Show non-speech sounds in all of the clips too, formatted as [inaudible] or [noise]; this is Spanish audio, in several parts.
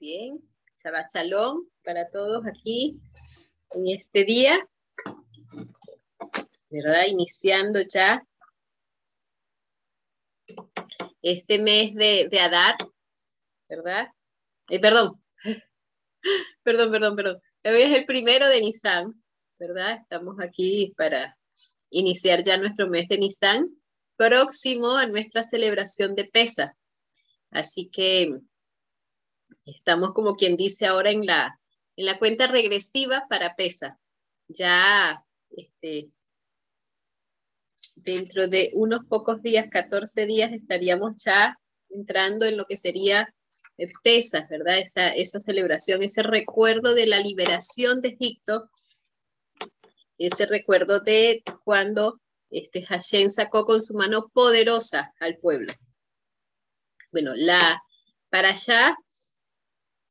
Bien, Shabbat Shalom para todos aquí en este día, ¿verdad? Iniciando ya este mes de, de Adar, ¿verdad? Eh, perdón, [laughs] perdón, perdón, perdón. Hoy es el primero de Nisan, ¿verdad? Estamos aquí para iniciar ya nuestro mes de Nisan, próximo a nuestra celebración de Pesa. Así que estamos como quien dice ahora en la, en la cuenta regresiva para PESA. Ya este, dentro de unos pocos días, 14 días, estaríamos ya entrando en lo que sería PESA, ¿verdad? Esa, esa celebración, ese recuerdo de la liberación de Egipto, ese recuerdo de cuando este, Hashem sacó con su mano poderosa al pueblo. Bueno, la, para allá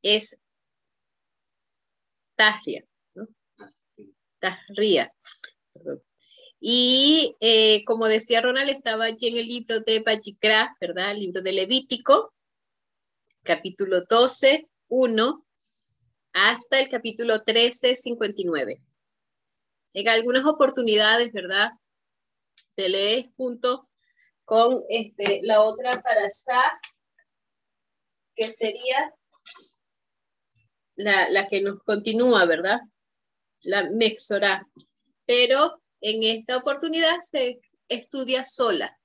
es Tahria, ¿no? Tahria. Y eh, como decía Ronald, estaba aquí en el libro de Bajikra, ¿verdad? El libro de Levítico, capítulo 12, 1, hasta el capítulo 13, 59. En algunas oportunidades, ¿verdad? Se lee junto con este, la otra para que sería la, que nos continúa, ¿verdad? La Mexorá. Pero en esta oportunidad se estudia sola.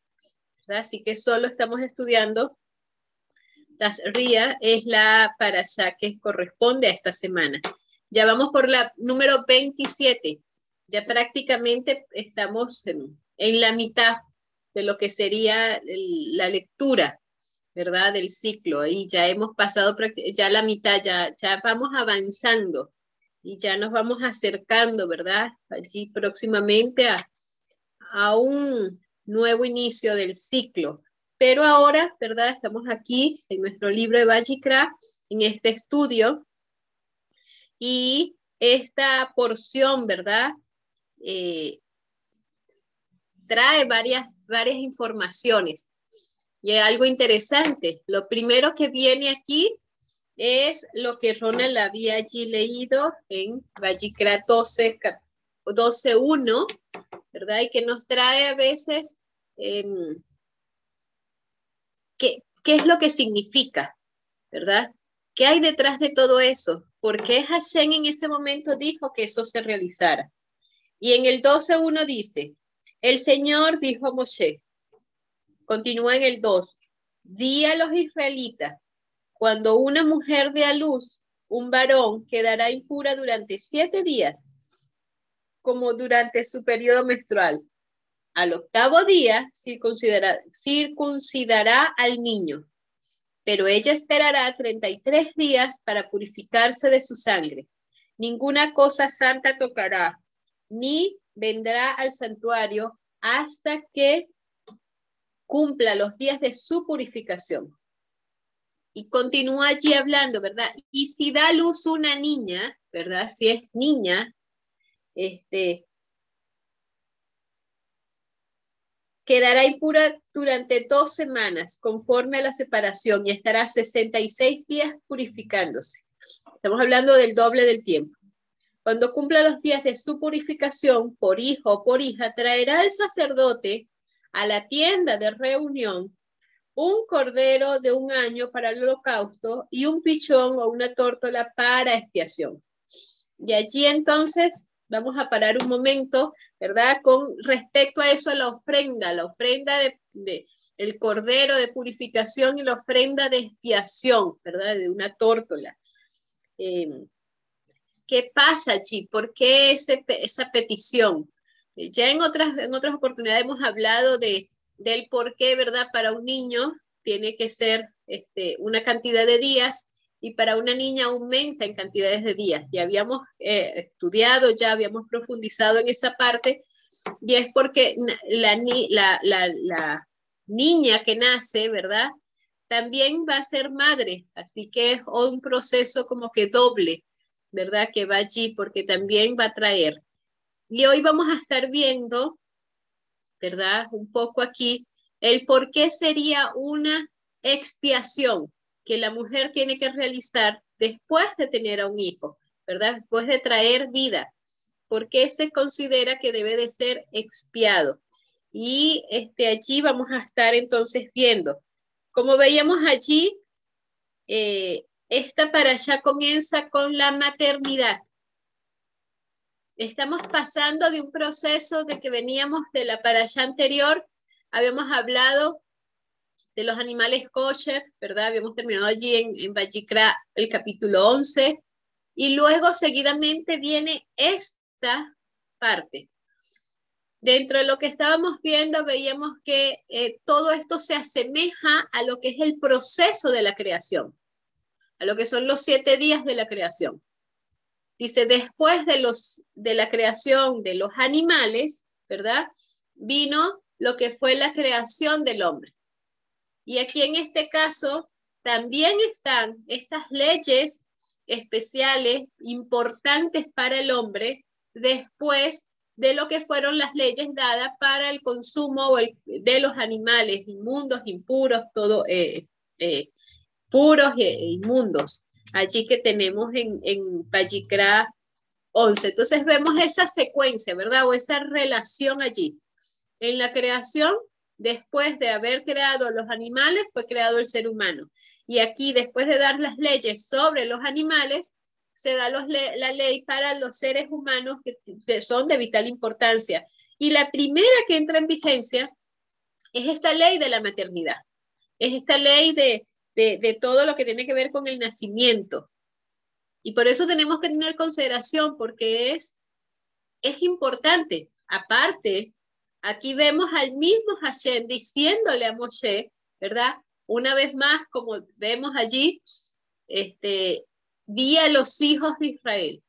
Así que solo estamos estudiando Tasría, es la para allá que corresponde a esta semana. Ya vamos por la número 27. Ya prácticamente estamos en, en la mitad de lo que sería la lectura ¿verdad? Del ciclo y ya hemos pasado ya la mitad, ya, vamos avanzando y ya nos vamos acercando, ¿verdad? Allí próximamente a, a un nuevo inicio del ciclo. Pero ahora, ¿verdad? Estamos aquí en nuestro libro de Vajikra, en este estudio, y esta porción, ¿verdad? Eh, trae varias, varias informaciones y algo interesante, lo primero que viene aquí es lo que Ronald había allí leído en Vajikra 12, 12.1, ¿verdad? Y que nos trae a veces em, ¿qué, qué es lo que significa, ¿verdad? ¿Qué hay detrás de todo eso? ¿Por qué Hashem en ese momento dijo que eso se realizara? Y en el 12.1 dice, el Señor dijo a Moshe, Continúa en el 2. Di a los israelitas, cuando una mujer dé a luz, un varón quedará impura durante siete días, como durante su periodo menstrual. Al octavo día circuncidará, al niño, pero ella esperará 33 días para purificarse de su sangre. Ninguna cosa santa tocará, ni vendrá al santuario hasta que cumpla los días de su purificación. Y continúa allí hablando, ¿verdad? Y si da luz una niña, ¿verdad? Si es niña, este, quedará impura durante dos semanas conforme a la separación y estará 66 días purificándose. Estamos hablando del doble del tiempo. Cuando cumpla los días de su purificación por hijo o por hija, traerá el sacerdote a la tienda de reunión un cordero de un año para el holocausto y un pichón o una tórtola para expiación. Y allí entonces vamos a parar un momento, ¿verdad? Con respecto a eso, a la ofrenda, la ofrenda de, el cordero de purificación y la ofrenda de expiación, ¿verdad? De una tórtola. Em, ¿Qué pasa allí? ¿Por qué ese, esa petición? Ya en otras, en otras oportunidades hemos hablado de, del por qué, ¿verdad? Para un niño tiene que ser este, una cantidad de días y para una niña aumenta en cantidades de días. Ya habíamos eh, estudiado, ya habíamos profundizado en esa parte y es porque la, la, la, la niña que nace, ¿verdad? También va a ser madre, así que es un proceso como que doble, ¿verdad? Que va allí porque también va a traer y hoy vamos a estar viendo, ¿verdad? Un poco aquí, el por qué sería una expiación que la mujer tiene que realizar después de tener a un hijo, ¿verdad? Después de traer vida. ¿Por qué se considera que debe de ser expiado? Y este, allí vamos a estar entonces viendo. Como veíamos allí, eh, esta para allá comienza con la maternidad. Estamos pasando de un proceso de que veníamos de la para allá anterior, habíamos hablado de los animales kosher, ¿verdad? Habíamos terminado allí en, en el capítulo 11, y luego seguidamente viene esta parte. Dentro de lo que estábamos viendo, veíamos que eh, todo esto se asemeja a lo que es el proceso de la creación, a lo que son los siete días de la creación. Dice, después de, los, de la creación de los animales, ¿verdad? Vino lo que fue la creación del hombre. Y aquí en este caso también están estas leyes especiales importantes para el hombre después de lo que fueron las leyes dadas para el consumo de los animales inmundos, impuros, todo eh, eh, puros e inmundos. Allí que tenemos en, en 11. Entonces vemos esa secuencia, ¿verdad? O esa relación allí. En la creación, después de haber creado los animales, fue creado el ser humano. Y aquí, después de dar las leyes sobre los animales, se da la ley para los seres humanos que son de vital importancia. Y la primera que entra en vigencia es esta ley de la maternidad. Es esta ley de, de, todo lo que tiene que ver con el nacimiento. Y por eso tenemos que tener consideración porque es, es importante. Aparte, aquí vemos al mismo Hashem diciéndole a Moshe, ¿verdad? Una vez más, como vemos allí, este, di a los hijos de Israel,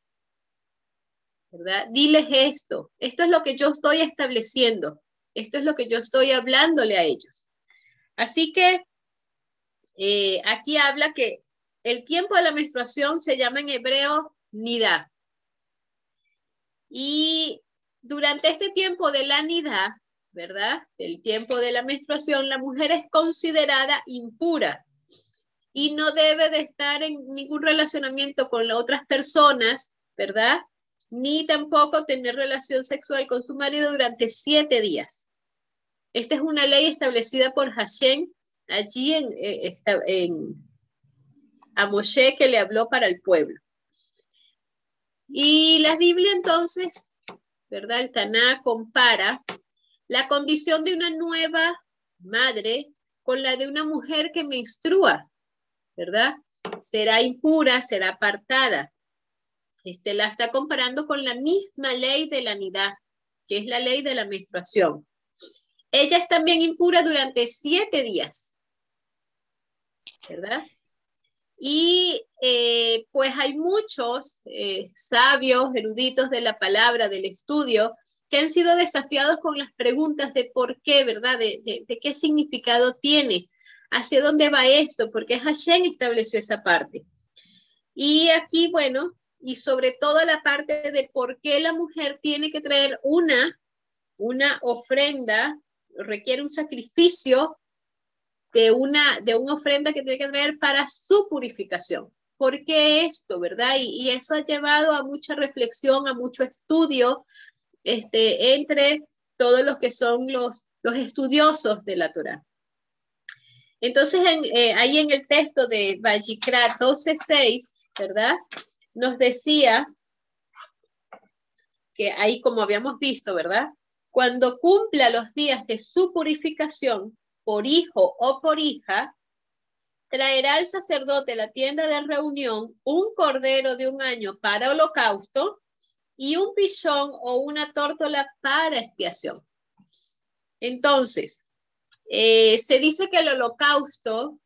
¿verdad? Diles esto, esto es lo que yo estoy estableciendo, esto es lo que yo estoy hablándole a ellos. Así que eh, aquí habla que el tiempo de la menstruación se llama en hebreo nidá. Y durante este tiempo de la nidá, ¿verdad? El tiempo de la menstruación, la mujer es considerada impura y no debe de estar en ningún relacionamiento con las otras personas, ¿verdad? Ni tampoco tener relación sexual con su marido durante siete días. Esta es una ley establecida por Hashem allí en, eh, en, a Moshe que le habló para el pueblo. Y la Biblia entonces, ¿verdad? El Taná compara la condición de una nueva madre con la de una mujer que menstrua, ¿verdad? Será impura, será apartada. Este la está comparando con la misma ley de la anidad, que es la ley de la menstruación. Ella es también impura durante siete días, ¿verdad? Y eh, pues hay muchos eh, sabios, eruditos de la palabra, del estudio, que han sido desafiados con las preguntas de por qué, ¿verdad? De, de qué significado tiene, hacia dónde va esto, porque Hashem estableció esa parte. Y aquí, bueno, y sobre todo la parte de por qué la mujer tiene que traer una, una ofrenda, requiere un sacrificio de una, de una ofrenda que tiene que traer para su purificación. ¿Por qué esto, verdad? Y, eso ha llevado a mucha reflexión, a mucho estudio este, entre todos los que son los, los estudiosos de la Torah. Entonces, eh, ahí en el texto de Vajikra 12.6, ¿verdad? Nos decía que ahí como habíamos visto, ¿verdad? Cuando cumpla los días de su purificación, por hijo o por hija, traerá el sacerdote la tienda de reunión un cordero de un año para holocausto y un pichón o una tórtola para expiación. Entonces, eh, se dice que el holocausto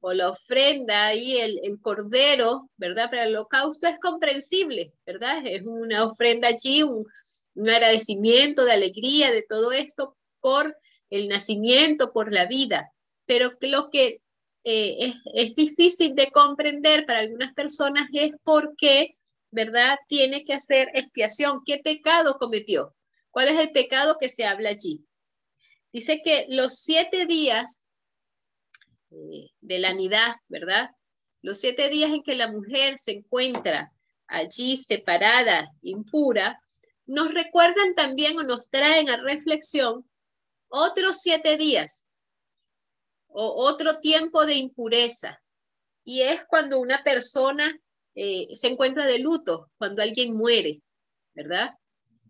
o la ofrenda y el, cordero, ¿verdad? Para el holocausto es comprensible, ¿verdad? Es una ofrenda allí, un, un agradecimiento de alegría de todo esto por el nacimiento, por la vida. Pero lo que eh, es, es, difícil de comprender para algunas personas es por qué, ¿verdad? Tiene que hacer expiación. ¿Qué pecado cometió? ¿Cuál es el pecado que se habla allí? Dice que los siete días eh, de la nidad, ¿verdad? los siete días en que la mujer se encuentra allí separada, impura, nos recuerdan también o nos traen a reflexión otros siete días o otro tiempo de impureza. Y es cuando una persona eh, se encuentra de luto, cuando alguien muere, ¿verdad?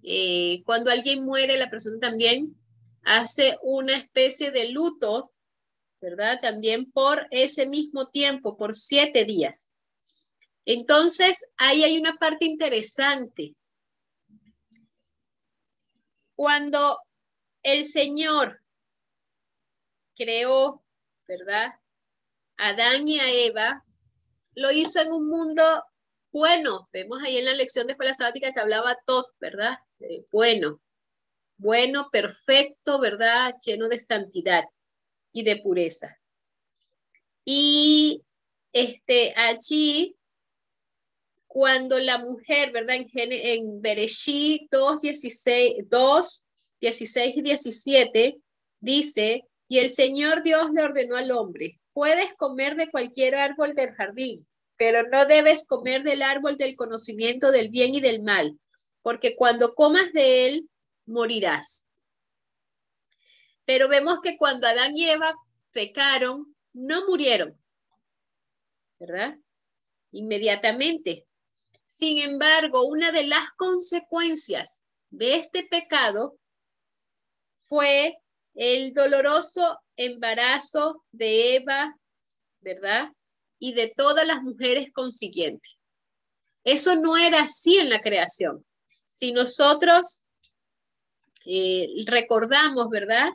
Eh, cuando alguien muere, la persona también hace una especie de luto, ¿verdad? También por ese mismo tiempo, por siete días. Entonces, ahí hay una parte interesante. Cuando el Señor creó, ¿verdad? Adán y a Eva, lo hizo en un mundo bueno. Vemos ahí en la lección de escuela sabática que hablaba todo, ¿verdad? bueno, bueno, perfecto, ¿verdad? Lleno de santidad y de pureza. Y este, allí, cuando la mujer, ¿verdad? En, en Bereshit 2, 16, 2, 16 y 17, dice, y el Señor Dios le ordenó al hombre, puedes comer de cualquier árbol del jardín, pero no debes comer del árbol del conocimiento del bien y del mal, porque cuando comas de él, morirás. Pero vemos que cuando Adán y Eva pecaron, no murieron, ¿verdad? Inmediatamente. Sin embargo, una de las consecuencias de este pecado fue el doloroso embarazo de Eva, ¿verdad? Y de todas las mujeres consiguientes. Eso no era así en la creación. Si nosotros eh, recordamos, ¿verdad?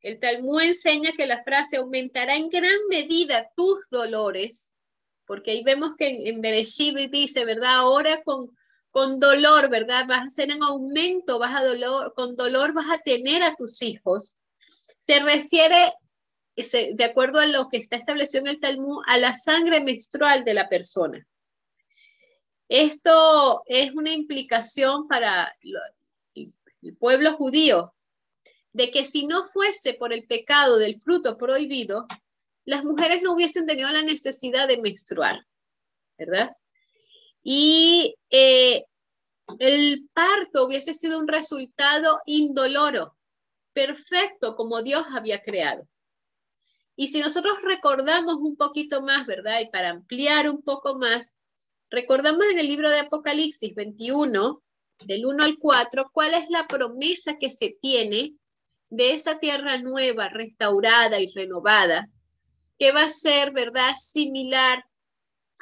El Talmud enseña que la frase aumentará en gran medida tus dolores, porque ahí vemos que en, en dice, ¿verdad? Ahora con, con dolor, ¿verdad? Vas a ser en aumento, vas a dolor, con dolor vas a tener a tus hijos. Se refiere, de acuerdo a lo que está establecido en el Talmud, a la sangre menstrual de la persona. Esto es una implicación para el pueblo judío de que si no fuese por el pecado del fruto prohibido, las mujeres no hubiesen tenido la necesidad de menstruar, ¿verdad? Y eh, el parto hubiese sido un resultado indoloro, perfecto como Dios había creado. Y si nosotros recordamos un poquito más, ¿verdad? Y para ampliar un poco más, recordamos en el libro de Apocalipsis 21, del 1 al 4, cuál es la promesa que se tiene de esa tierra nueva, restaurada y renovada, que va a ser, ¿verdad?, similar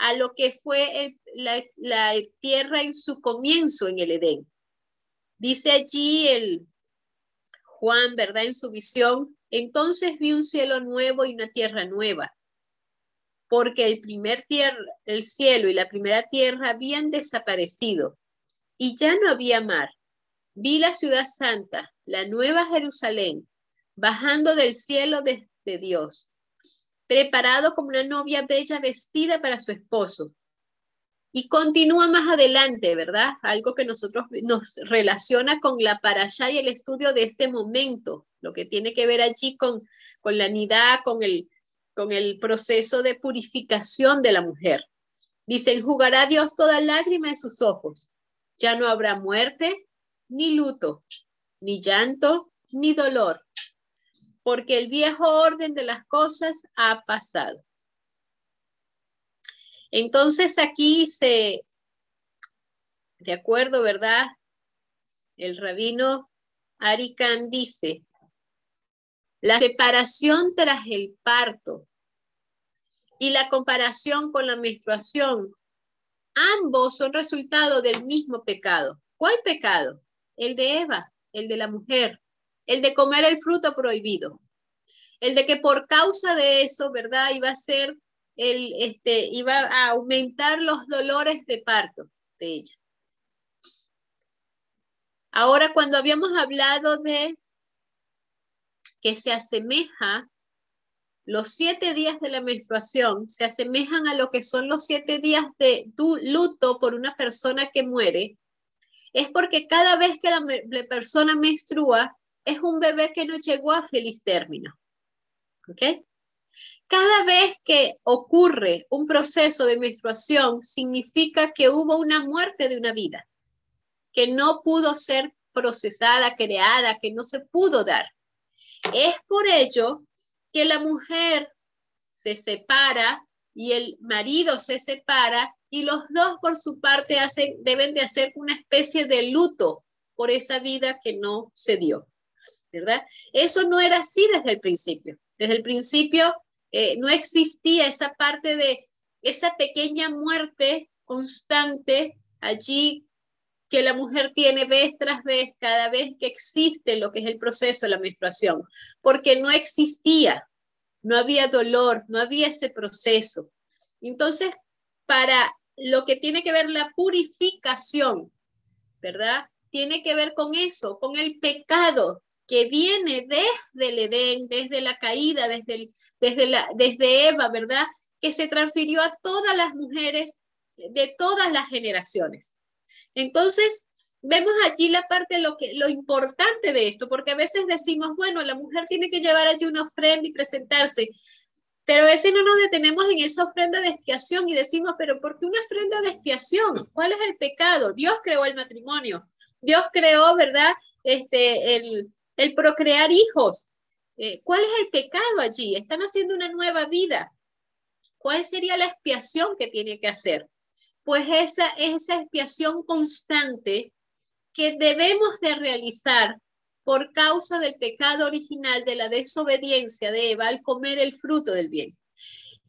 a lo que fue la, la, tierra en su comienzo en el Edén. Dice allí el Juan, ¿verdad?, en su visión, entonces vi un cielo nuevo y una tierra nueva, porque el primer tierra, el cielo y la primera tierra habían desaparecido y ya no había mar. Vi la ciudad santa, la nueva Jerusalén, bajando del cielo de, Dios, preparado como una novia bella vestida para su esposo. Y continúa más adelante, ¿verdad? Algo que nosotros nos relaciona con la allá y el estudio de este momento, lo que tiene que ver allí con, con la nidad, con el, con el proceso de purificación de la mujer. Dice, enjugará Dios toda lágrima de sus ojos ya no habrá muerte, ni luto, ni llanto, ni dolor, porque el viejo orden de las cosas ha pasado. Entonces aquí se, de acuerdo, ¿verdad? El rabino Arikan dice, la separación tras el parto y la comparación con la menstruación Ambos son resultado del mismo pecado. ¿Cuál pecado? El de Eva, el de la mujer, el de comer el fruto prohibido. El de que por causa de eso, ¿verdad? Iba a ser el, este, iba a aumentar los dolores de parto de ella. Ahora, cuando habíamos hablado de que se asemeja los siete días de la menstruación se asemejan a lo que son los siete días de luto por una persona que muere, es porque cada vez que la, persona menstrua es un bebé que no llegó a feliz término. ¿Ok? Cada vez que ocurre un proceso de menstruación, significa que hubo una muerte de una vida, que no pudo ser procesada, creada, que no se pudo dar. Es por ello que la mujer se separa y el marido se separa y los dos por su parte deben de hacer una especie de luto por esa vida que no se dio, ¿verdad? Eso no era así desde el principio. Desde el principio eh, no existía esa parte de esa pequeña muerte constante allí que la mujer tiene vez tras vez cada vez que existe lo que es el proceso de la menstruación, porque no existía, no había dolor, no había ese proceso. Entonces, para lo que tiene que ver la purificación, ¿verdad? Tiene que ver con eso, con el pecado que viene desde el Edén, desde la caída, desde, desde, la, desde Eva, ¿verdad? Que se transfirió a todas las mujeres de todas las generaciones. Entonces, vemos allí la parte, lo, que, lo importante de esto, porque a veces decimos, bueno, la mujer tiene que llevar allí una ofrenda y presentarse, pero a veces no nos detenemos en esa ofrenda de expiación y decimos, pero ¿por qué una ofrenda de expiación? ¿Cuál es el pecado? Dios creó el matrimonio, Dios creó, ¿verdad? Este, el, el procrear hijos. Eh, ¿Cuál es el pecado allí? Están haciendo una nueva vida. ¿Cuál sería la expiación que tiene que hacer? pues esa esa expiación constante que debemos de realizar por causa del pecado original de la desobediencia de Eva al comer el fruto del bien.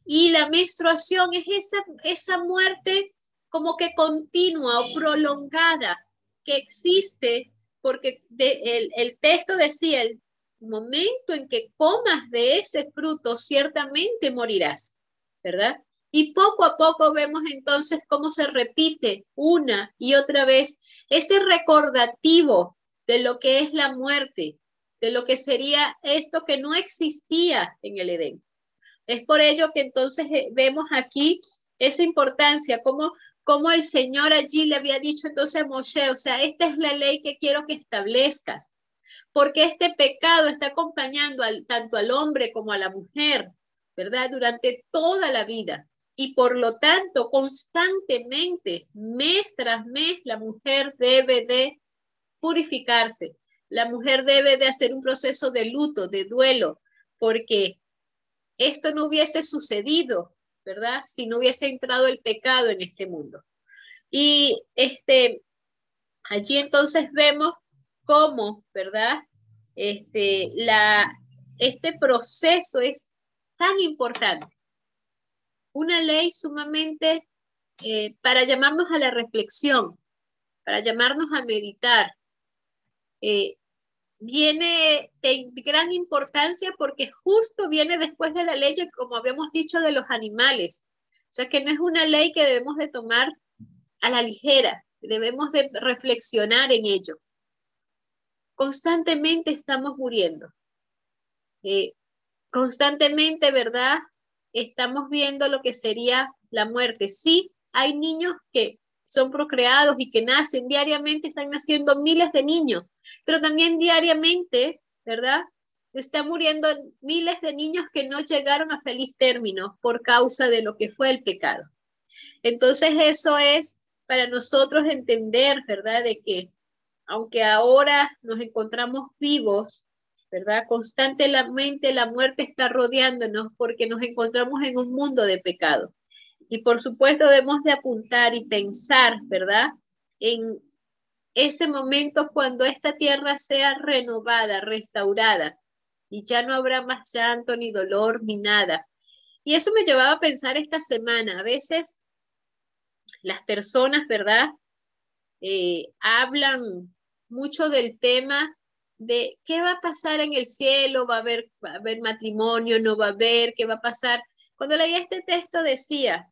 Y la menstruación es esa, esa muerte como que continua o prolongada que existe porque el, el texto decía, el momento en que comas de ese fruto, ciertamente morirás, ¿verdad? Y poco a poco vemos entonces cómo se repite una y otra vez ese recordativo de lo que es la muerte, de lo que sería esto que no existía en el Edén. Es por ello que entonces eh, vemos aquí esa importancia, como, como el Señor allí le había dicho entonces a Moshe, o sea, esta es la ley que quiero que establezcas, porque este pecado está acompañando tanto al hombre como a la mujer, ¿verdad? Durante toda la vida y por lo tanto constantemente, mes tras mes, la mujer debe de purificarse. La mujer debe de hacer un proceso de luto, de duelo, porque esto no hubiese sucedido, ¿verdad? Si no hubiese entrado el pecado en este mundo. Y este, allí entonces vemos cómo, ¿verdad? Este, la, este proceso es tan importante una ley sumamente eh, para llamarnos a la reflexión, para llamarnos a meditar. Eh, viene de gran importancia porque justo viene después de la ley, como habíamos dicho, de los animales. O sea que no es una ley que debemos de tomar a la ligera, debemos de reflexionar en ello. Constantemente estamos muriendo. Eh, constantemente, ¿verdad? estamos viendo lo que sería la muerte. Sí, hay niños que son procreados y que nacen diariamente, están naciendo miles de niños, pero también diariamente, ¿verdad? Están muriendo miles de niños que no llegaron a feliz término por causa de lo que fue el pecado. Entonces eso es para nosotros entender, ¿verdad? De que aunque ahora nos encontramos vivos, ¿verdad? Constantemente la muerte está rodeándonos porque nos encontramos en un mundo de pecado. Y por supuesto debemos de apuntar y pensar, ¿verdad? En ese momento cuando esta tierra sea renovada, restaurada, y ya no habrá más llanto, ni dolor, ni nada. Y eso me llevaba a pensar esta semana. A veces las personas, ¿verdad? Eh, hablan mucho del tema de qué va a pasar en el cielo, va a haber, va a haber matrimonio, no va a haber, qué va a pasar. Cuando leía este texto decía,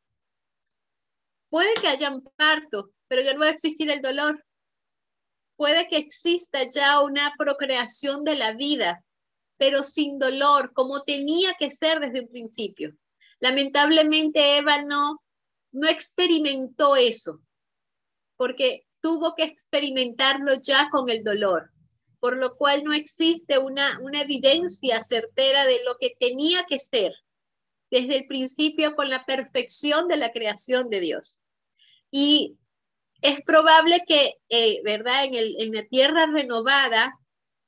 puede que haya un parto, pero ya no va a existir el dolor. Puede que exista ya una procreación de la vida, pero sin dolor, como tenía que ser desde un principio. Lamentablemente Eva no, no experimentó eso, porque tuvo que experimentarlo ya con el dolor por lo cual no existe una, una evidencia certera de lo que tenía que ser desde el principio con la perfección de la creación de Dios. Y es probable que, eh, ¿verdad? En, el, en la tierra renovada,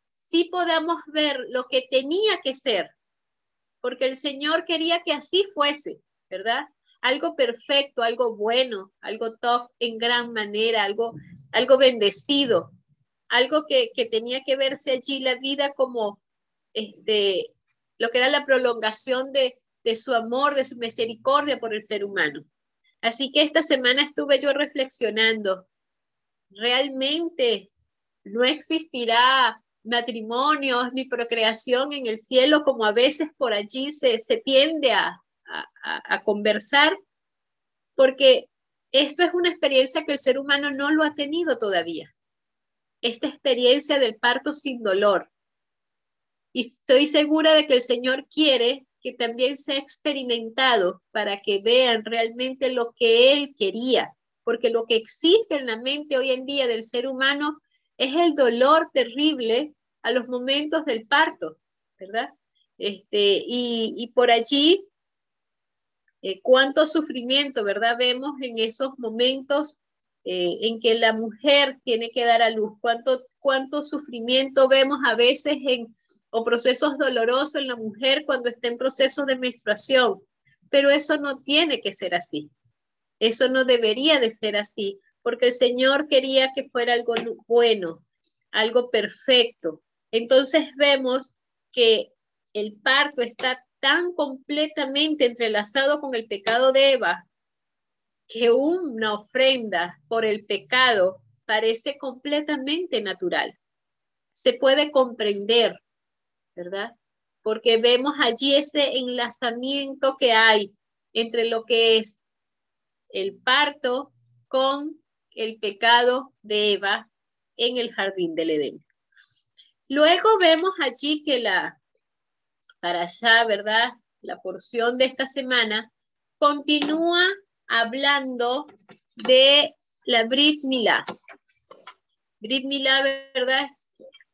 sí podamos ver lo que tenía que ser, porque el Señor quería que así fuese, ¿verdad? Algo perfecto, algo bueno, algo top en gran manera, algo, algo bendecido, algo que, que tenía que verse allí la vida como este, lo que era la prolongación de, de su amor, de su misericordia por el ser humano. Así que esta semana estuve yo reflexionando, realmente no existirá matrimonios ni procreación en el cielo como a veces por allí se, se tiende a, a, a conversar, porque esto es una experiencia que el ser humano no lo ha tenido todavía. Esta experiencia del parto sin dolor. Y estoy segura de que el Señor quiere que también sea experimentado para que vean realmente lo que Él quería, porque lo que existe en la mente hoy en día del ser humano es el dolor terrible a los momentos del parto, ¿verdad? Este, y, por allí, eh, cuánto sufrimiento, ¿verdad? Vemos en esos momentos eh, en que la mujer tiene que dar a luz, cuánto, cuánto sufrimiento vemos a veces en o procesos dolorosos en la mujer cuando está en procesos de menstruación, pero eso no tiene que ser así. Eso no debería de ser así, porque el Señor quería que fuera algo bueno, algo perfecto. Entonces vemos que el parto está tan completamente entrelazado con el pecado de Eva que una ofrenda por el pecado parece completamente natural. Se puede comprender, ¿verdad? Porque vemos allí ese enlazamiento que hay entre lo que es el parto con el pecado de Eva en el jardín del Edén. Luego vemos allí que la, para allá, ¿verdad? La porción de esta semana continúa hablando de la Brit Milá. Brit Milá, ¿verdad?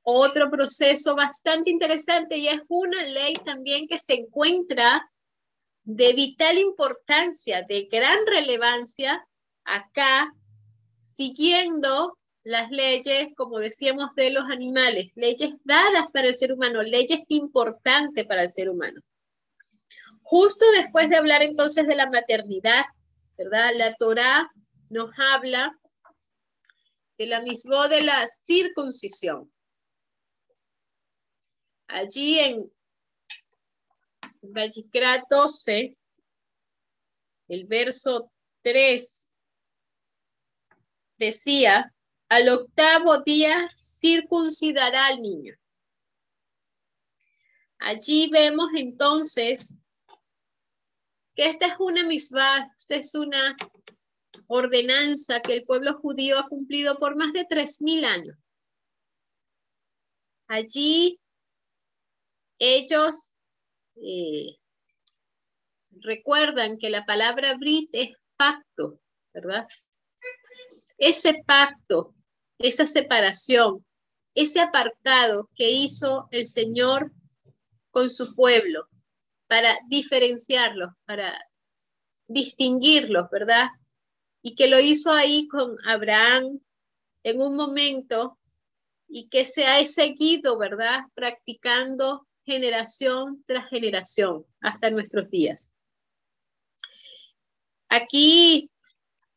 Otro proceso bastante interesante y es una ley también que se encuentra de vital importancia, de gran relevancia acá, siguiendo las leyes, como decíamos, de los animales, leyes dadas para el ser humano, leyes importantes para el ser humano. Justo después de hablar entonces de la maternidad, ¿verdad? La Torá nos habla de la misma de la circuncisión. Allí en Vallicra 12, el verso 3 decía, al octavo día circuncidará al niño. Allí vemos entonces que esta es una misma, es una ordenanza que el pueblo judío ha cumplido por más de tres mil años. Allí ellos eh, recuerdan que la palabra Brit es pacto, ¿verdad? Ese pacto, esa separación, ese apartado que hizo el Señor con su pueblo para diferenciarlos, para distinguirlos, ¿verdad? Y que lo hizo ahí con Abraham en un momento y que se ha seguido, ¿verdad? Practicando generación tras generación hasta nuestros días. Aquí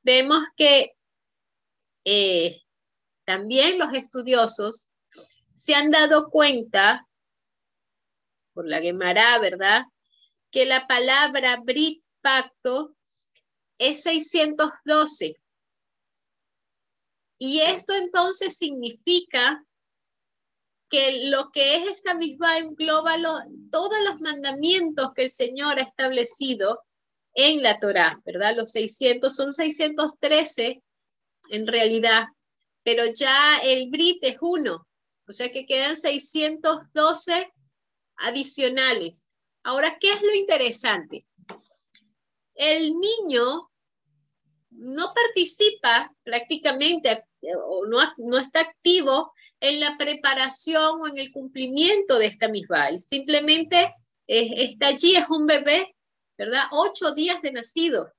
vemos que eh, también los estudiosos se han dado cuenta, por la Gemara, ¿verdad? Que la palabra Brit pacto es 612. Y esto entonces significa que lo que es esta misma engloba todos los mandamientos que el Señor ha establecido en la Torá, ¿verdad? Los 600 son 613 en realidad, pero ya el Brit es uno, o sea que quedan 612 adicionales. Ahora, ¿qué es lo interesante? El niño no participa prácticamente o no, no, está activo en la preparación o en el cumplimiento de esta misma. Simplemente está allí, es un bebé, ¿verdad? Ocho días de nacido.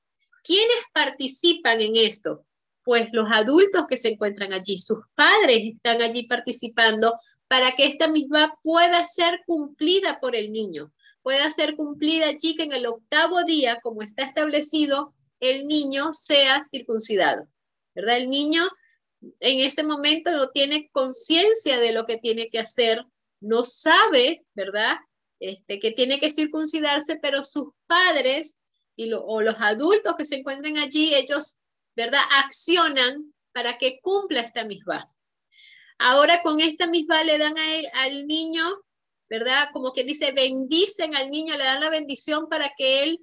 ¿Quiénes participan en esto? Pues los adultos que se encuentran allí, sus padres están allí participando para que esta misma pueda ser cumplida por el niño, pueda ser cumplida allí que en el octavo día, como está establecido, el niño sea circuncidado, ¿verdad? El niño en ese momento no tiene conciencia de lo que tiene que hacer, no sabe, ¿verdad? Este, que tiene que circuncidarse, pero sus padres y o los adultos que se encuentran allí, ellos, ¿verdad? Accionan para que cumpla esta misma. Ahora con esta misma le dan al niño, ¿verdad? Como que dice, bendicen al niño, le dan la bendición para que él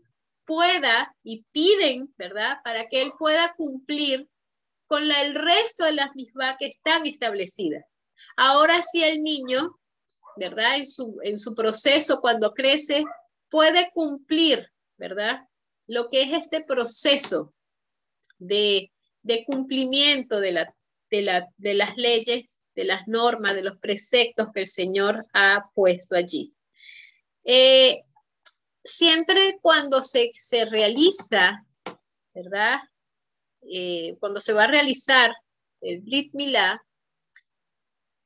pueda y piden, ¿verdad? Para que él pueda cumplir con la, el resto de las mismas que están establecidas. Ahora sí el niño, ¿verdad? En su, en su proceso, cuando crece, puede cumplir, ¿verdad? Lo que es este proceso de, de cumplimiento de, la, de, la, de las leyes, de las normas, de los preceptos que el Señor ha puesto allí. Eh, siempre cuando se, se realiza, ¿verdad? Eh, cuando se va a realizar el Brit Milá,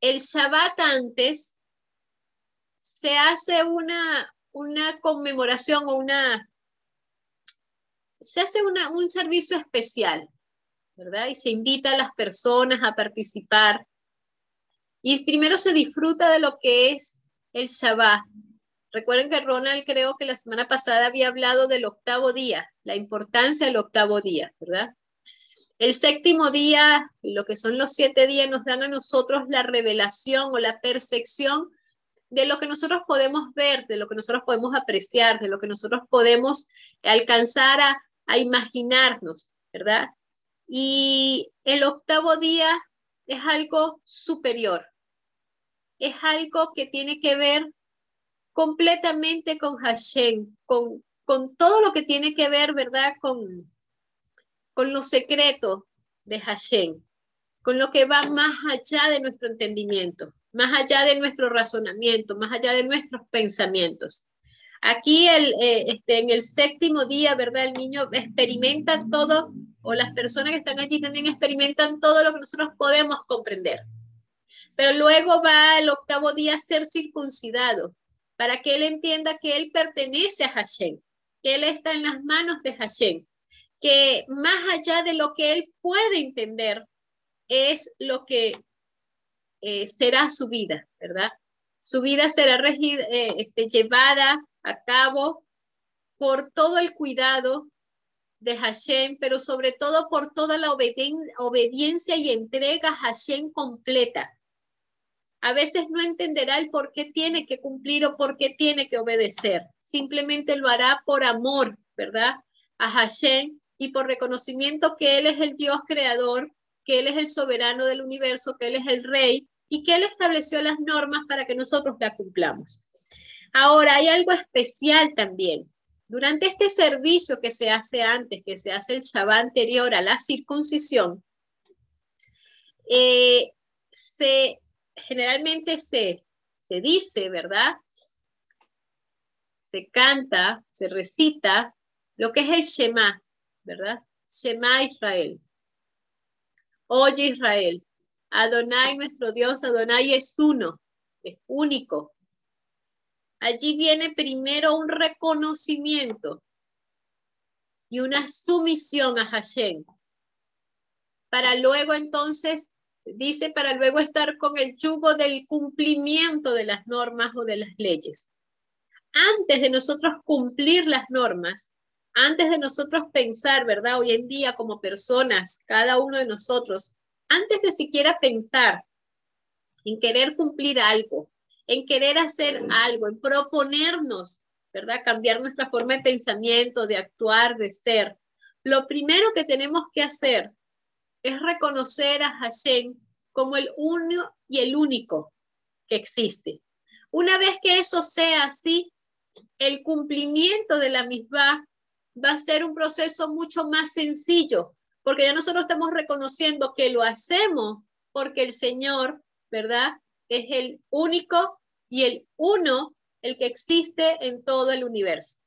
el Shabbat antes se hace una, una conmemoración o una, se hace una, un servicio especial, ¿verdad? Y se invita a las personas a participar. Y primero se disfruta de lo que es el Shabbat. Recuerden que Ronald creo que la semana pasada había hablado del octavo día, la importancia del octavo día, ¿verdad? El séptimo día y lo que son los siete días nos dan a nosotros la revelación o la percepción de lo que nosotros podemos ver, de lo que nosotros podemos apreciar, de lo que nosotros podemos alcanzar a, a imaginarnos, ¿verdad? Y el octavo día es algo superior, es algo que tiene que ver completamente con Hashem, con, con todo lo que tiene que ver, ¿verdad? Con, con los secretos de Hashem, con lo que va más allá de nuestro entendimiento, más allá de nuestro razonamiento, más allá de nuestros pensamientos. Aquí el, eh, este, en el séptimo día, ¿verdad? El niño experimenta todo, o las personas que están allí también experimentan todo lo que nosotros podemos comprender. Pero luego va el octavo día a ser circuncidado, para que él entienda que él pertenece a Hashem, que él está en las manos de Hashem, que más allá de lo que él puede entender, es lo que eh, será su vida, ¿verdad? Su vida será regida, eh, este, llevada a cabo por todo el cuidado de Hashem, pero sobre todo por toda la obediencia y entrega a Hashem completa. A veces no entenderá el por qué tiene que cumplir o por qué tiene que obedecer. Simplemente lo hará por amor, ¿verdad? A Hashem y por reconocimiento que Él es el Dios creador, que Él es el soberano del universo, que Él es el rey y que Él estableció las normas para que nosotros las cumplamos. Ahora, hay algo especial también. Durante este servicio que se hace antes, que se hace el Shabbat anterior a la circuncisión, eh, se, generalmente se, se dice, ¿verdad? Se canta, se recita lo que es el Shema, ¿verdad? Shema Israel. Oye Israel, Adonai nuestro Dios, Adonai es uno, es único. Allí viene primero un reconocimiento y una sumisión a Hashem. Para luego entonces, dice, para luego estar con el yugo del cumplimiento de las normas o de las leyes. Antes de nosotros cumplir las normas, antes de nosotros pensar, ¿verdad? Hoy en día como personas, cada uno de nosotros, antes de siquiera pensar en querer cumplir algo, en querer hacer algo, en proponernos, ¿verdad? Cambiar nuestra forma de pensamiento, de actuar, de ser. Lo primero que tenemos que hacer es reconocer a Hashem como el uno y el único que existe. Una vez que eso sea así, el cumplimiento de la misma va a ser un proceso mucho más sencillo, porque ya nosotros estamos reconociendo que lo hacemos porque el Señor, ¿verdad? Es el único y el uno, el que existe en todo el universo.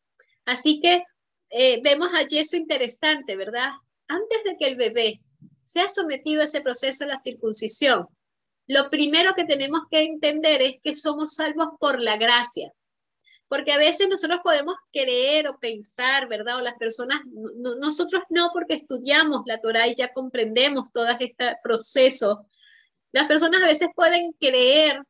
Así que eh, vemos allí eso interesante, ¿verdad? Antes de que el bebé sea sometido a ese proceso de la circuncisión, lo primero que tenemos que entender es que somos salvos por la gracia. Porque a veces nosotros podemos creer o pensar, ¿verdad? O las personas, nosotros no, porque estudiamos la Torah y ya comprendemos todo este proceso. Las personas a veces pueden creer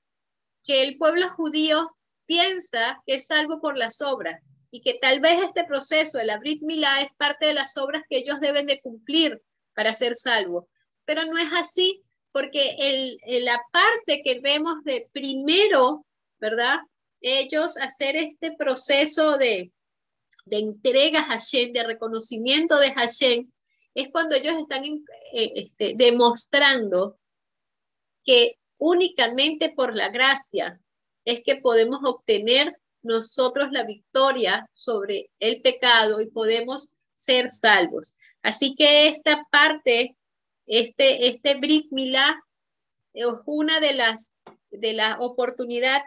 que el pueblo judío piensa que es salvo por las obras y que tal vez este proceso de la Brit Milá es parte de las obras que ellos deben de cumplir para ser salvos. Pero no es así, porque el, la parte que vemos de primero, ¿verdad? Ellos hacer este proceso de, de entrega a Hashem, de reconocimiento de Hashem, es cuando ellos están eh, este, demostrando que únicamente por la gracia es que podemos obtener nosotros la victoria sobre el pecado y podemos ser salvos. Así que esta parte, este, este Brit Milá, es una de las de la oportunidad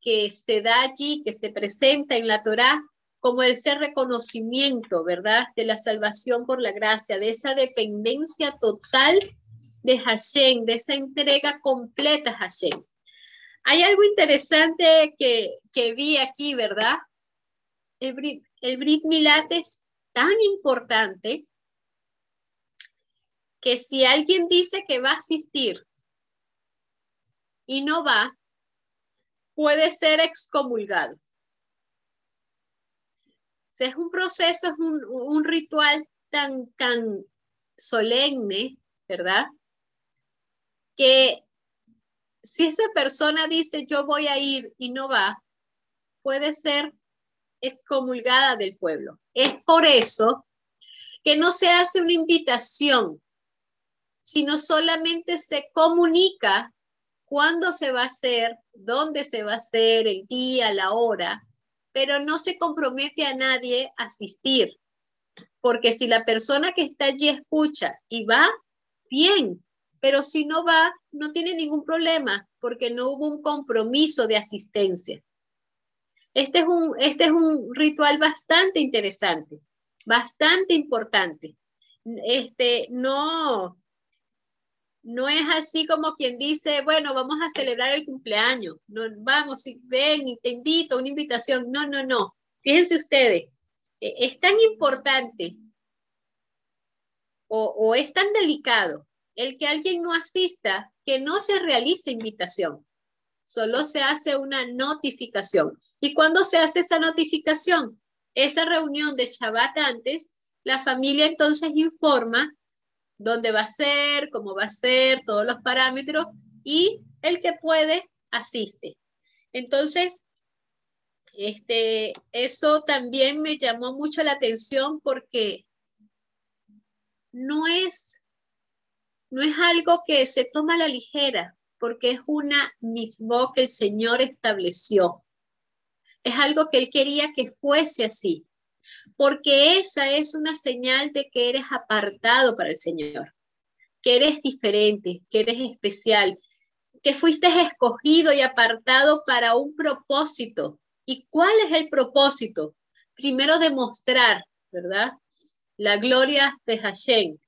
que se da allí, que se presenta en la Torá, como el ser reconocimiento, ¿verdad? De la salvación por la gracia, de esa dependencia total de Hashem, de esa entrega completa a Hashem. Hay algo interesante que, vi aquí, ¿verdad? El, el Brit Milat es tan importante que si alguien dice que va a asistir y no va, puede ser excomulgado. es un proceso, es un, un ritual tan, tan solemne, ¿verdad? Que si esa persona dice yo voy a ir y no va, puede ser excomulgada del pueblo. Es por eso que no se hace una invitación, sino solamente se comunica cuándo se va a hacer, dónde se va a hacer, el día, la hora, pero no se compromete a nadie a asistir. Porque si la persona que está allí escucha y va, bien, pero si no va, no tiene ningún problema porque no hubo un compromiso de asistencia. Este es un, este es un ritual bastante interesante, bastante importante. Este, no, no es así como quien dice, bueno, vamos a celebrar el cumpleaños, no, vamos, ven y te invito, una invitación. No, no, no. Fíjense ustedes, e, es tan importante o, o es tan delicado el que alguien no asista, que no se realice invitación. Solo se hace una notificación. ¿Y cuando se hace esa notificación? Esa reunión de Shabbat antes, la familia entonces informa dónde va a ser, cómo va a ser, todos los parámetros y el que puede asiste. Entonces, este, eso también me llamó mucho la atención porque no es no es algo que se toma a la ligera, porque es una mismo que el Señor estableció. Es algo que Él quería que fuese así, porque esa es una señal de que eres apartado para el Señor, que eres diferente, que eres especial, que fuiste escogido y apartado para un propósito. ¿Y cuál es el propósito? Primero demostrar, ¿verdad? La gloria de Hashem.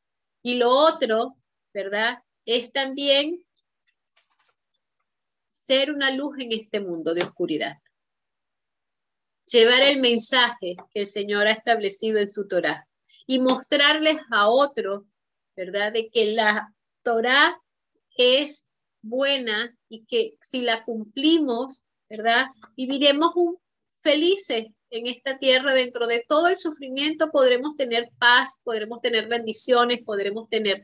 Y lo otro ¿verdad? Es también ser una luz en este mundo de oscuridad. Llevar el mensaje que el Señor ha establecido en su Torah y mostrarles a otros, ¿verdad? De que la Torah es buena y que si la cumplimos, ¿verdad? Viviremos felices en esta tierra. Dentro de todo el sufrimiento podremos tener paz, podremos tener bendiciones, podremos tener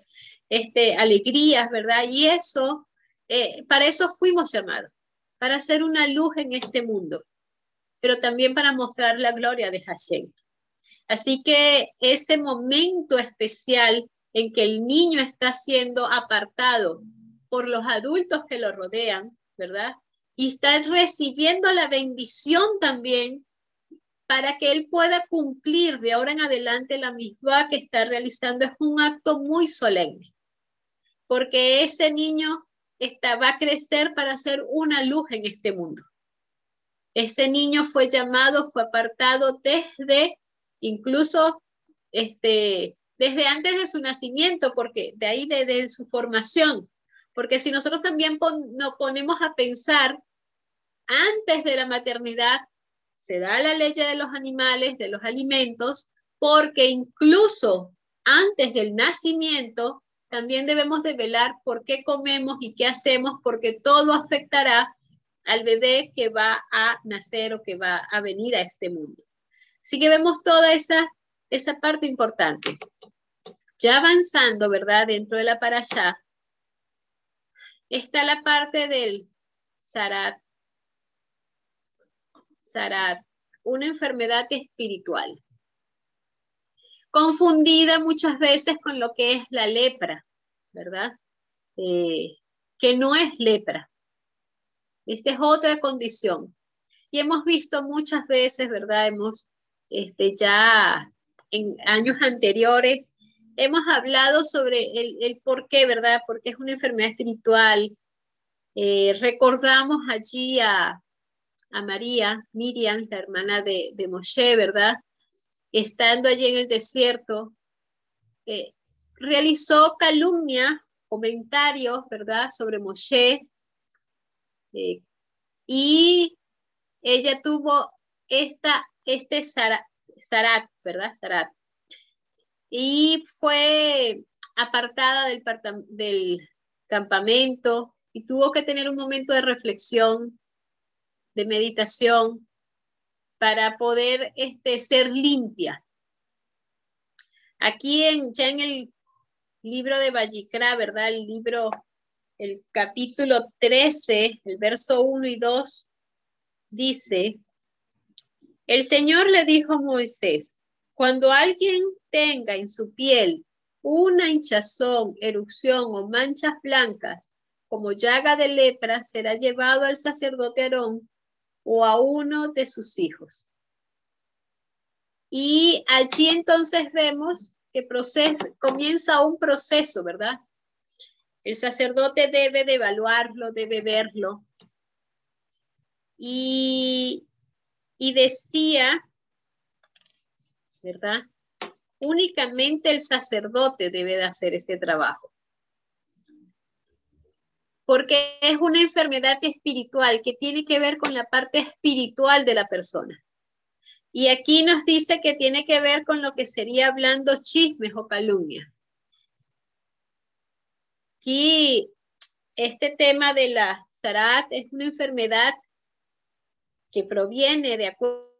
este, alegrías, ¿verdad? Y eso, eh, para eso fuimos llamados, para hacer una luz en este mundo, pero también para mostrar la gloria de Hashem. Así que ese momento especial en que el niño está siendo apartado por los adultos que lo rodean, ¿verdad? Y está recibiendo la bendición también para que él pueda cumplir de ahora en adelante la misma que está realizando. Es un acto muy solemne porque ese niño está, va a crecer para ser una luz en este mundo. Ese niño fue llamado, fue apartado desde incluso este, desde antes de su nacimiento, porque de ahí desde su formación, porque si nosotros también nos ponemos a pensar antes de la maternidad, se da la ley de los animales, de los alimentos, porque incluso antes del nacimiento también debemos de velar por qué comemos y qué hacemos, porque todo afectará al bebé que va a nacer o que va a venir a este mundo. Así que vemos toda esa, esa parte importante. Ya avanzando, ¿verdad? Dentro de la parasha, está la parte del sarat. Sarat, una enfermedad espiritual confundida muchas veces con lo que es la lepra, ¿verdad? Eh, que no es lepra. Esta es otra condición. Y hemos visto muchas veces, ¿verdad? Hemos este, ya en años anteriores, hemos hablado sobre el, por qué, ¿verdad? Porque es una enfermedad espiritual. Eh, recordamos allí a, María, Miriam, la hermana de, de Moshe, ¿verdad? Estando allí en el desierto, eh, realizó calumnia, comentarios, ¿verdad?, sobre Moshe. Eh, y ella tuvo esta, este Sarat, ¿verdad? Sarat. Y fue apartada del, del campamento y tuvo que tener un momento de reflexión, de meditación, para poder este, ser limpia. Aquí en, ya en el libro de Vallicra, ¿verdad? El libro, el capítulo 13, el verso 1 y 2, dice, el Señor le dijo a Moisés, cuando alguien tenga en su piel una hinchazón, erupción o manchas blancas, como llaga de lepra, será llevado al sacerdote Aarón o a uno de sus hijos. Y allí entonces vemos que comienza un proceso, ¿verdad? El sacerdote debe de evaluarlo, debe verlo. Y, y decía, ¿verdad? Únicamente el sacerdote debe de hacer este trabajo porque es una enfermedad espiritual que tiene que ver con la parte espiritual de la persona. Y aquí nos dice que tiene que ver con lo que sería hablando chismes o calumnia. Aquí este tema de la Sarat es una enfermedad que proviene de acuerdo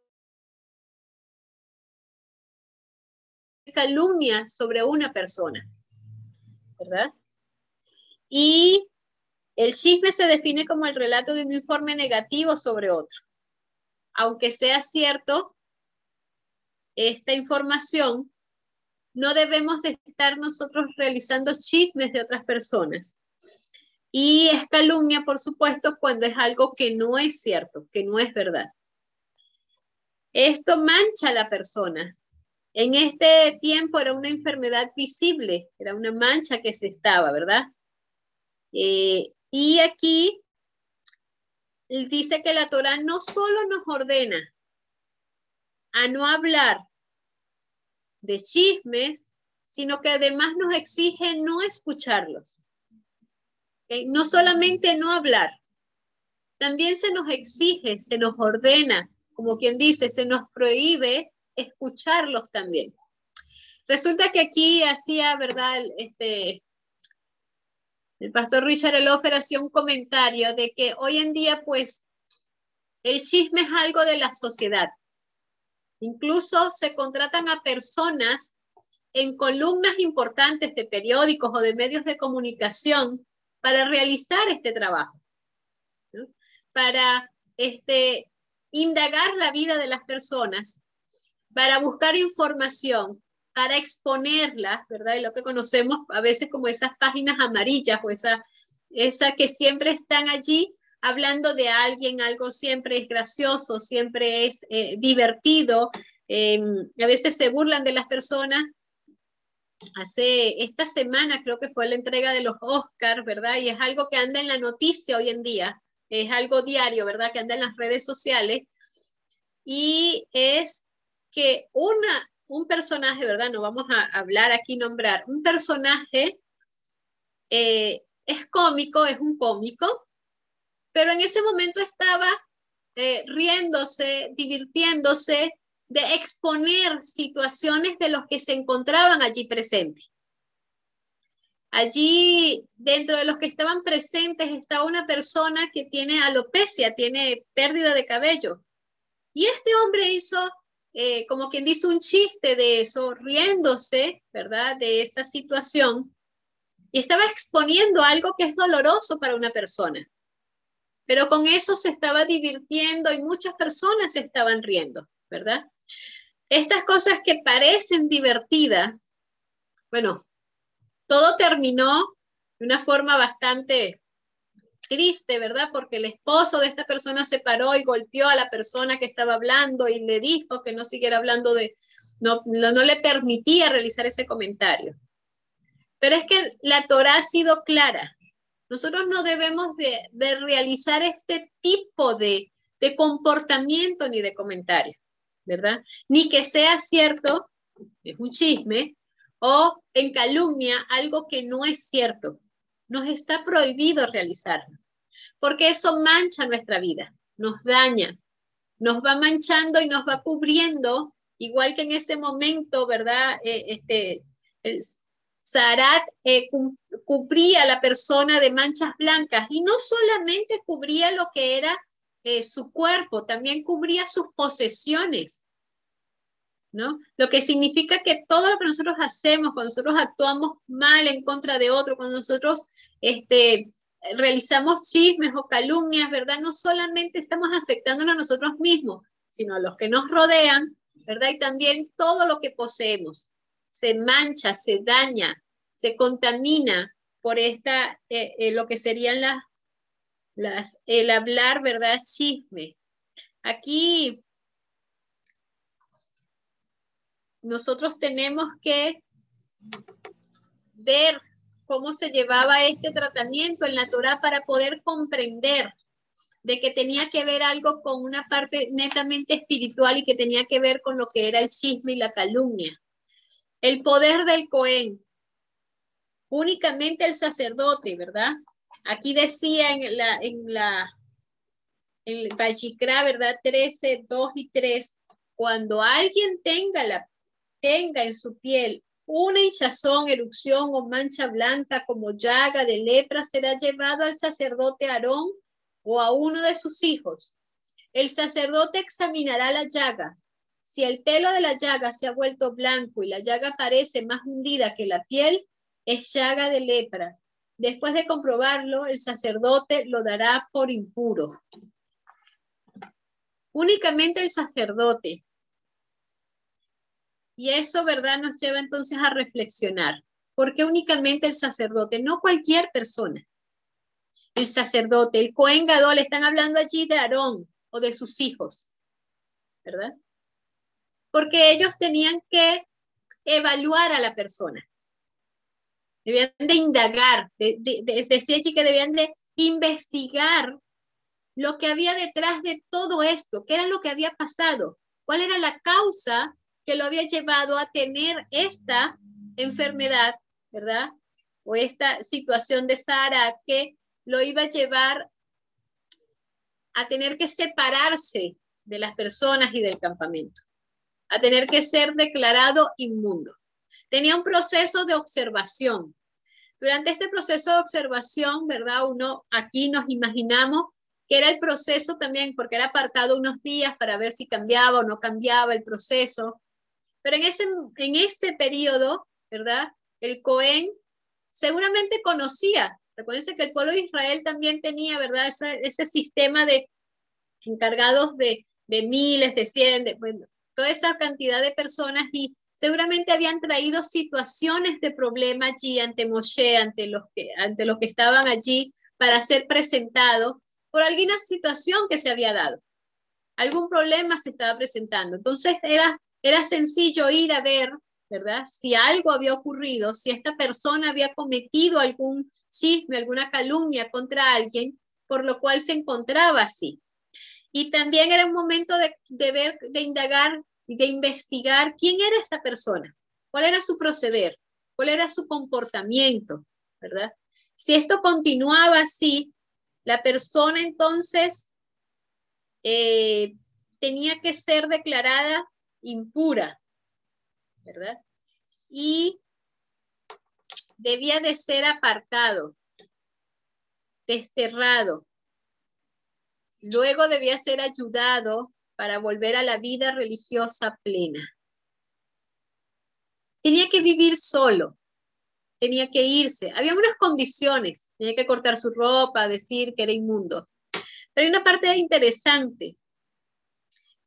calumnia sobre una persona, ¿verdad? Y el chisme se define como el relato de un informe negativo sobre otro. Aunque sea cierto, esta información, no debemos de estar nosotros realizando chismes de otras personas. Y es calumnia, por supuesto, cuando es algo que no es cierto, que no es verdad. Esto mancha a la persona. En este tiempo era una enfermedad visible, era una mancha que se estaba, ¿verdad? Eh, y aquí dice que la Torah no solo nos ordena a no hablar de chismes, sino que además nos exige no escucharlos. No solamente no hablar, también se nos exige, se nos ordena, como quien dice, se nos prohíbe escucharlos también. Resulta que aquí hacía, ¿verdad? Este, el pastor Richard Elofer hacía un comentario de que hoy en día, pues, el chisme es algo de la sociedad. Incluso se contratan a personas en columnas importantes de periódicos o de medios de comunicación para realizar este trabajo, para este, indagar la vida de las personas, para buscar información para exponerlas, ¿verdad? Y lo que conocemos a veces como esas páginas amarillas o esa, esa que siempre están allí hablando de alguien, algo siempre es gracioso, siempre es eh, divertido, em, a veces se burlan de las personas. Hace esta semana creo que fue la entrega de los Oscars, ¿verdad? Y es algo que anda en la noticia hoy en día, es algo diario, ¿verdad? Que anda en las redes sociales. Y es que una un personaje, ¿verdad? No vamos a hablar aquí, nombrar, un personaje eh, es cómico, es un cómico, pero en ese momento estaba eh, riéndose, divirtiéndose de exponer situaciones de los que se encontraban allí presentes. Allí, dentro de los que estaban presentes, estaba una persona que tiene alopecia, tiene pérdida de cabello. Y este hombre hizo, eh, como quien dice, un chiste de eso, riéndose, ¿verdad?, de esa situación. Y estaba exponiendo algo que es doloroso para una persona. Pero con eso se estaba divirtiendo y muchas personas se estaban riendo, ¿verdad? Estas cosas que parecen divertidas, bueno, todo terminó de una forma bastante triste, ¿verdad? Porque el esposo de esta persona se paró y golpeó a la persona que estaba hablando y le dijo que no siguiera hablando de, no, no, le permitía realizar ese comentario. Pero es que la Torah ha sido clara. Nosotros no debemos de, de realizar este tipo de, de comportamiento ni de comentario, ¿verdad? Ni que sea cierto, es un chisme, o en calumnia algo que no es cierto. Nos está prohibido realizarlo, porque eso mancha nuestra vida, nos daña, nos va manchando y nos va cubriendo, igual que en ese momento, ¿verdad? Eh, este, Sarat eh, cubría a la persona de manchas blancas y no solamente cubría lo que era eh, su cuerpo, también cubría sus posesiones. Lo que significa que todo lo que nosotros hacemos, cuando nosotros actuamos mal en contra de otro, cuando nosotros este, realizamos chismes o calumnias, ¿verdad? No solamente estamos afectándonos a nosotros mismos, sino a los que nos rodean, ¿verdad? Y también todo lo que poseemos se mancha, se daña, se contamina por esta, eh, eh, lo que serían las, las, el hablar, ¿verdad? Chisme. Aquí nosotros tenemos que ver cómo se llevaba este tratamiento en la Torah para poder comprender de que tenía que ver algo con una parte netamente espiritual y que tenía que ver con lo que era el chisme y la calumnia. El poder del Cohen. Únicamente el sacerdote, ¿verdad? Aquí decía en la, en la, en el ¿verdad? 13, 2 y 3, cuando alguien tenga la tenga en su piel una hinchazón, erupción o mancha blanca como llaga de lepra, será llevado al sacerdote Aarón o a uno de sus hijos. El sacerdote examinará la llaga. Si el pelo de la llaga se ha vuelto blanco y la llaga parece más hundida que la piel, es llaga de lepra. Después de comprobarlo, el sacerdote lo dará por impuro. Únicamente el sacerdote y eso, ¿verdad?, nos lleva entonces a reflexionar. ¿Por qué únicamente el sacerdote? No cualquier persona. El sacerdote, el Cohen Gadol, están hablando allí de Aarón o de sus hijos, ¿verdad? Porque ellos tenían que evaluar a la persona. Debían de indagar, decía allí que debían de investigar lo que había detrás de todo esto, qué era lo que había pasado, cuál era la causa que lo había llevado a tener esta enfermedad, ¿verdad? O esta situación de Sara que lo iba a llevar a tener que separarse de las personas y del campamento, a tener que ser declarado inmundo. Tenía un proceso de observación. Durante este proceso de observación, ¿verdad? Uno aquí nos imaginamos que era el proceso también, porque era apartado unos días para ver si cambiaba o no cambiaba el proceso, pero en ese, en ese periodo, ¿verdad? El Cohen seguramente conocía. Recuerden que el pueblo de Israel también tenía, ¿verdad? Ese, sistema de encargados de, de miles, de cien, de, bueno, toda esa cantidad de personas y seguramente habían traído situaciones de problema allí ante Moshe, ante los que, ante los que estaban allí para ser presentados por alguna situación que se había dado. Algún problema se estaba presentando. Entonces era era sencillo ir a ver, ¿verdad? Si algo había ocurrido, si esta persona había cometido algún chisme, alguna calumnia contra alguien, por lo cual se encontraba así. Y también era un momento de, ver, de indagar de investigar quién era esta persona, cuál era su proceder, cuál era su comportamiento, ¿verdad? Si esto continuaba así, la persona entonces eh, tenía que ser declarada impura, ¿verdad? Y debía de ser apartado, desterrado. Luego debía ser ayudado para volver a la vida religiosa plena. Tenía que vivir solo, tenía que irse. Había unas condiciones, tenía que cortar su ropa, decir que era inmundo. Pero hay una parte interesante.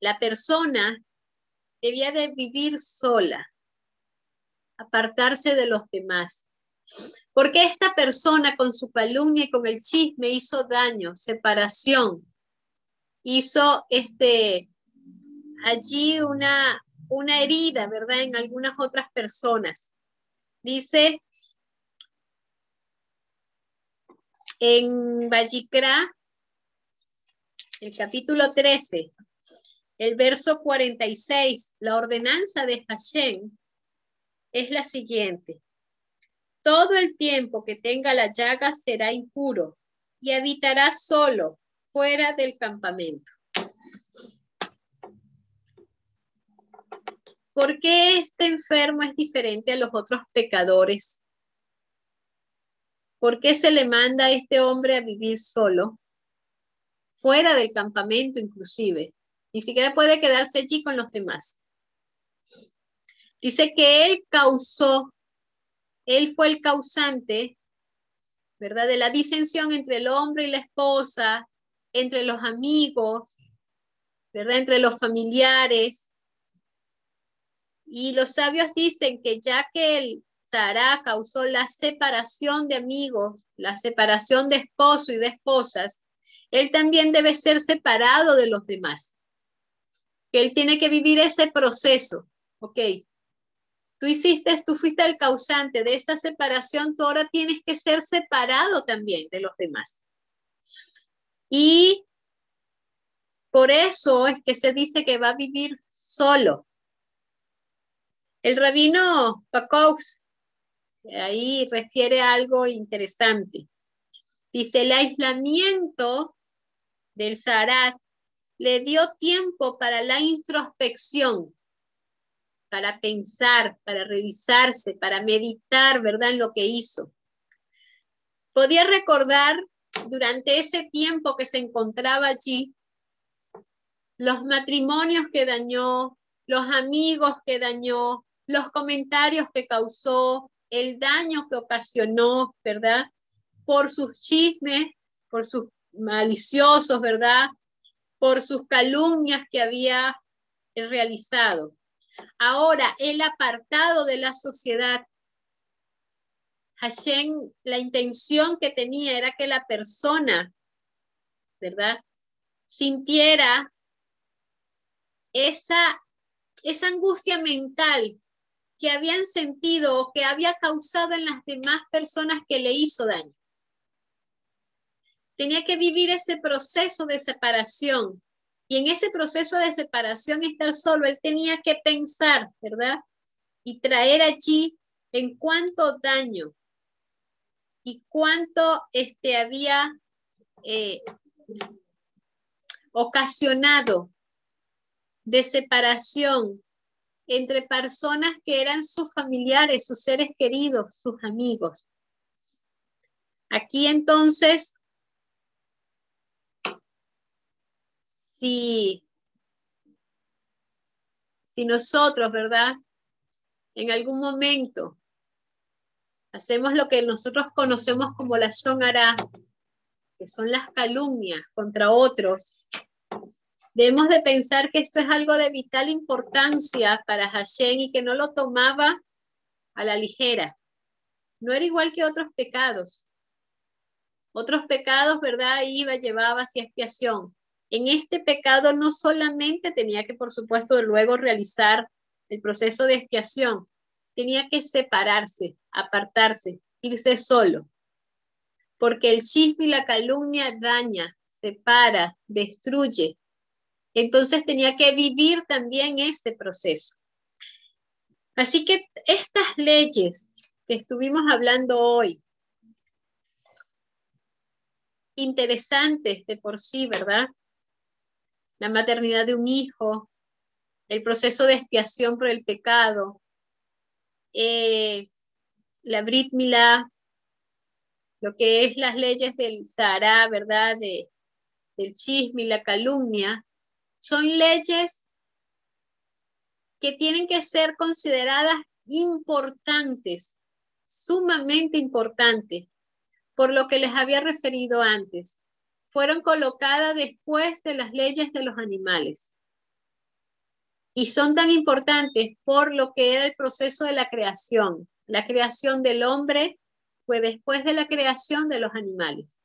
La persona debía de vivir sola, apartarse de los demás. Porque esta persona con su calumnia y con el chisme hizo daño, separación, hizo este, allí una, una herida, ¿verdad? En algunas otras personas. Dice en Vallicra, el capítulo 13, el verso 46, la ordenanza de Hashem es la siguiente. Todo el tiempo que tenga la llaga será impuro y habitará solo fuera del campamento. ¿Por qué este enfermo es diferente a los otros pecadores? ¿Por qué se le manda a este hombre a vivir solo, fuera del campamento inclusive? Ni siquiera puede quedarse allí con los demás. Dice que él causó, él fue el causante, ¿verdad? De la disensión entre el hombre y la esposa, entre los amigos, ¿verdad? Entre los familiares. Y los sabios dicen que ya que el Sahara causó la separación de amigos, la separación de esposo y de esposas, él también debe ser separado de los demás. Que él tiene que vivir ese proceso. Ok, tú hiciste, tú fuiste el causante de esa separación, tú ahora tienes que ser separado también de los demás. Y por eso es que se dice que va a vivir solo. El rabino Pacox ahí refiere algo interesante. Dice, el aislamiento del Sarat le dio tiempo para la introspección, para pensar, para revisarse, para meditar, ¿verdad?, en lo que hizo. Podía recordar durante ese tiempo que se encontraba allí, los matrimonios que dañó, los amigos que dañó, los comentarios que causó, el daño que ocasionó, ¿verdad? Por sus chismes, por sus maliciosos, ¿verdad? Por sus calumnias que había realizado. Ahora, el apartado de la sociedad Hashem, la intención que tenía era que la persona, ¿verdad? Sintiera esa, esa angustia mental que habían sentido o que había causado en las demás personas que le hizo daño. Tenía que vivir ese proceso de separación. Y en ese proceso de separación, estar solo, él tenía que pensar, ¿verdad? Y traer allí en cuánto daño y cuánto este, había eh, ocasionado de separación entre personas que eran sus familiares, sus seres queridos, sus amigos. Aquí entonces, si, si nosotros, ¿verdad? En algún momento hacemos lo que nosotros conocemos como la sonara, que son las calumnias contra otros, debemos de pensar que esto es algo de vital importancia para Hashem y que no lo tomaba a la ligera. No era igual que otros pecados. Otros pecados, ¿verdad? Iba, llevaba hacia expiación. En este pecado no solamente tenía que, por supuesto, luego realizar el proceso de expiación, tenía que separarse, apartarse, irse solo. Porque el chisme y la calumnia daña, separa, destruye. Entonces tenía que vivir también ese proceso. Así que estas leyes que estuvimos hablando hoy, interesantes de por sí, ¿verdad? La maternidad de un hijo, el proceso de expiación por el pecado, eh, la Brit Milá, lo que es las leyes del Sahara, ¿verdad? De, del chisme y la calumnia, son leyes que tienen que ser consideradas importantes, sumamente importantes, por lo que les había referido antes. Fueron colocadas después de las leyes de los animales. Y son tan importantes por lo que era el proceso de la creación. La creación del hombre fue después de la creación de los animales,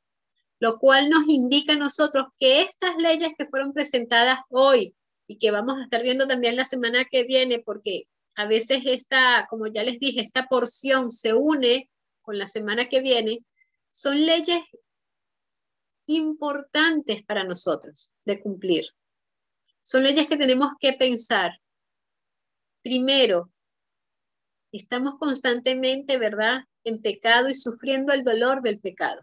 lo cual nos indica a nosotros que estas leyes que fueron presentadas hoy y que vamos a estar viendo también la semana que viene, porque a veces esta, como ya les dije, esta porción se une con la semana que viene, son leyes importantes para nosotros de cumplir. Son leyes que tenemos que pensar. Primero, estamos constantemente, ¿verdad?, en pecado y sufriendo el dolor del pecado.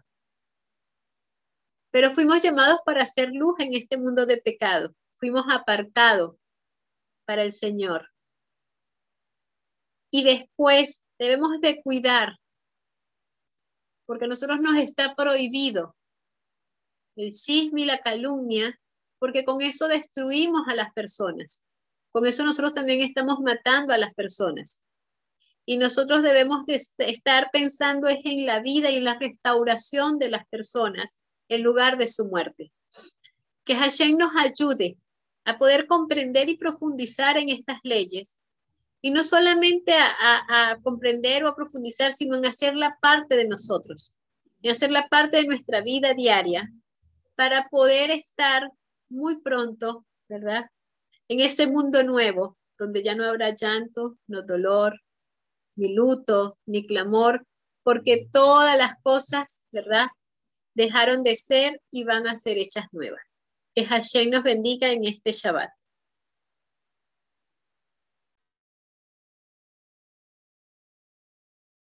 Pero fuimos llamados para hacer luz en este mundo de pecado. Fuimos apartados para el Señor. Y después debemos de cuidar, porque a nosotros nos está prohibido el chisme y la calumnia, porque con eso destruimos a las personas. Con eso nosotros también estamos matando a las personas. Y nosotros debemos de estar pensando en la vida y en la restauración de las personas en lugar de su muerte. Que Hashem nos ayude a poder comprender y profundizar en estas leyes. Y no solamente a, comprender o a profundizar, sino en hacerla parte de nosotros, en hacerla parte de nuestra vida diaria, para poder estar muy pronto, ¿verdad? En ese mundo nuevo, donde ya no habrá llanto, no dolor, ni luto, ni clamor, porque todas las cosas, ¿verdad? Dejaron de ser y van a ser hechas nuevas. Que Hashem nos bendiga en este Shabbat.